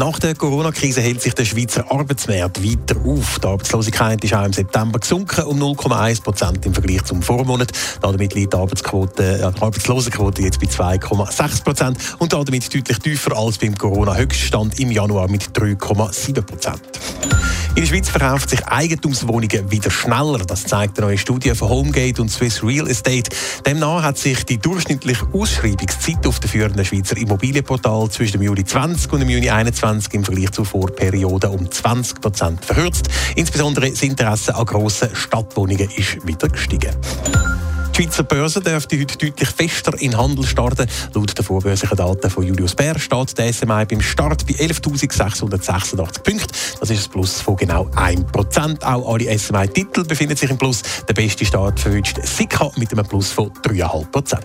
Nach der Corona-Krise hält sich der Schweizer Arbeitsmarkt weiter auf. Die Arbeitslosigkeit ist auch im September gesunken um 0,1 Prozent im Vergleich zum Vormonat. Damit liegt die, Arbeitsquote, äh, die Arbeitslosenquote jetzt bei 2,6 Prozent und damit deutlich tiefer als beim Corona-Höchststand im Januar mit 3,7 Prozent. In der Schweiz verkaufen sich Eigentumswohnungen wieder schneller. Das zeigt eine neue Studie von Homegate und Swiss Real Estate. Demnach hat sich die durchschnittliche Ausschreibungszeit auf den führenden Schweizer Immobilienportal zwischen dem Juli 20 und dem Juni 21 im Vergleich zur Vorperiode um 20 Prozent verkürzt. Insbesondere das Interesse an grossen Stadtwohnungen ist wieder gestiegen. Die Schweizer Börse dürfte heute deutlich fester in Handel starten. Laut den vorbörslichen Daten von Julius Bär steht der SMI beim Start bei 11.686 Punkten. Das ist ein Plus von genau 1%. Auch alle SMI-Titel befinden sich im Plus. Der beste Start verwünscht Sika mit einem Plus von 3,5%.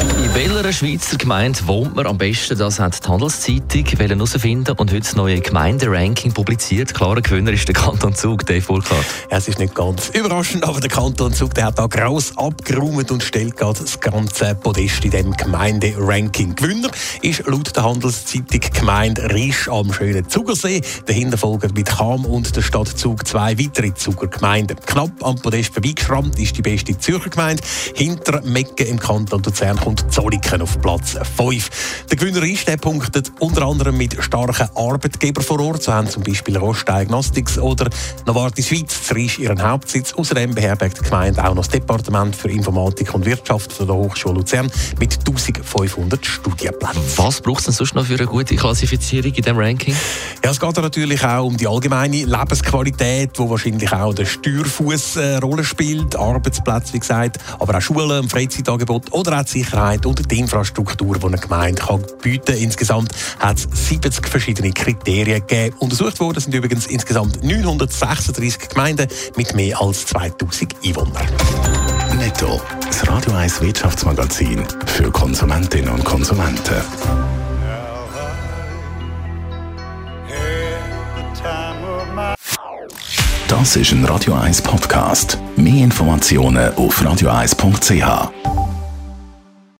In welcher Schweizer Gemeinde wohnt man am besten? Das hat die Handelszeitung herausfinden und heute das neue Gemeinderanking publiziert. Klarer Gewinner ist der Kanton Zug, Dave Burkhardt. Ja, es ist nicht ganz überraschend, aber der Kanton Zug der hat da gross abgeräumt und stellt gerade das ganze Podest in dem Gemeinderanking. Gewinner ist laut der Handelszeitung Gemeinde Risch am schönen Zugersee. Dahinter folgen mit Cham und der Stadt Zug zwei weitere Zuger Gemeinden. Knapp am Podest vorbeigeschrammt ist die beste Zürcher Gemeinde. Hinter Mecken im Kanton Luzern kommt Zolliken auf Platz 5. Der Gewinner ist, der punktet unter anderem mit starken Arbeitgebern vor Ort. So haben zum Beispiel Roche Diagnostics oder Novartis Schweiz Zürich ihren Hauptsitz. Außerdem beherbergt die Gemeinde auch noch das Departement für Informatik und Wirtschaft von der Hochschule Luzern mit 1500 Studienplätzen. Was braucht es denn sonst noch für eine gute Klassifizierung in diesem Ranking? Ja, es geht natürlich auch um die allgemeine Lebensqualität, wo wahrscheinlich auch der Steuerfuß eine Rolle spielt, Arbeitsplätze, wie gesagt, aber auch Schulen, Freizeitangebot oder auch die Sicherheit und die Infrastruktur, die eine Gemeinde kann bieten kann. Insgesamt hat es 70 verschiedene Kriterien gegeben. Untersucht worden sind übrigens insgesamt 936 Gemeinden mit mehr als 2000 Einwohnern. Netto. Das Radio 1 Wirtschaftsmagazin für Konsumentinnen und Konsumenten. Das ist ein Radio 1 Podcast. Mehr Informationen auf radio1.ch.